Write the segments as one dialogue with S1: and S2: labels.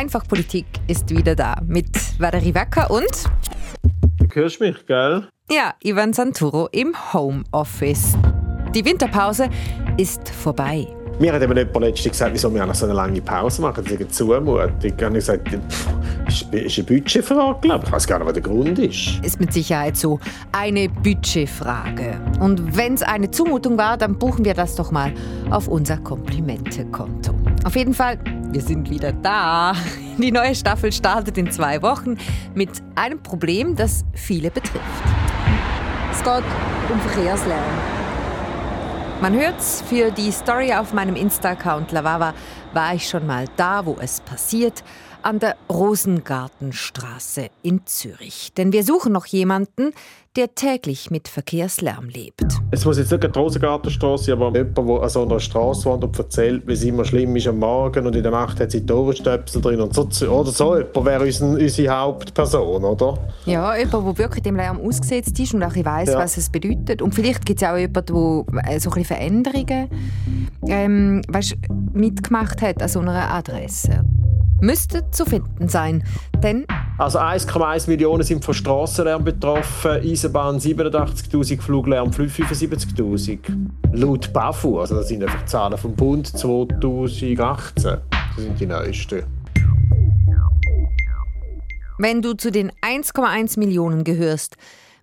S1: Einfach Politik ist wieder da mit Valerie Wacker und.
S2: Du hörst mich, gell?
S1: Ja, Ivan Santuro im Homeoffice. Die Winterpause ist vorbei.
S2: Mir hat eben jemand letztens gesagt, wieso wir noch so eine lange Pause machen. Das ist eine Zumutung. Ich habe gesagt, pff, ist eine Budgetfrage, glaube ich. Ich weiß gar nicht, was der Grund ist.
S1: Ist mit Sicherheit so eine Budgetfrage. Und wenn es eine Zumutung war, dann buchen wir das doch mal auf unser Komplimente-Konto. Auf jeden Fall, wir sind wieder da. Die neue Staffel startet in zwei Wochen mit einem Problem, das viele betrifft. Es geht um Verkehrslärm. Man hört's, für die Story auf meinem Insta-Account Lavava war ich schon mal da, wo es passiert, an der Rosengartenstraße in Zürich. Denn wir suchen noch jemanden, der täglich mit Verkehrslärm lebt.
S2: Es muss jetzt nicht die Rosengartenstraße aber jemand, der an so einer Straße wohnt und erzählt, wie es immer schlimm ist am Morgen und in der Nacht hat sie Torstöpsel drin und so, oder so jemand wäre unsere Hauptperson, oder?
S1: Ja, jemand, der wirklich dem Lärm ausgesetzt ist und auch weiß, ja. was es bedeutet. Und vielleicht gibt es auch jemanden, der äh, so ein bisschen Veränderungen ähm, weißt, mitgemacht hat an so einer Adresse müsste zu finden sein. Denn
S2: also 1,1 Millionen sind von Strassenlärm betroffen, Eisenbahn 87'000, Fluglärm 75'000. Laut BAFU, also das sind einfach Zahlen vom Bund 2018. Das sind die neuesten.
S1: Wenn du zu den 1,1 Millionen gehörst,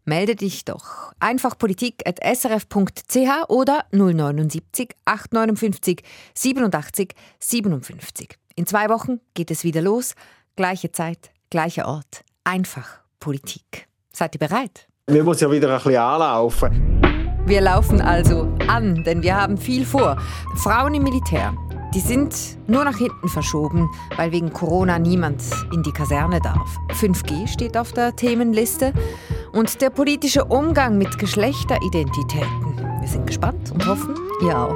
S1: melde dich doch. Einfach politik.srf.ch oder 079 859 87 57. In zwei Wochen geht es wieder los. Gleiche Zeit, gleicher Ort. Einfach Politik. Seid ihr bereit?
S2: Wir müssen ja wieder ein bisschen anlaufen.
S1: Wir laufen also an, denn wir haben viel vor. Frauen im Militär, die sind nur nach hinten verschoben, weil wegen Corona niemand in die Kaserne darf. 5G steht auf der Themenliste und der politische Umgang mit Geschlechteridentitäten. Wir sind gespannt und hoffen, ihr auch.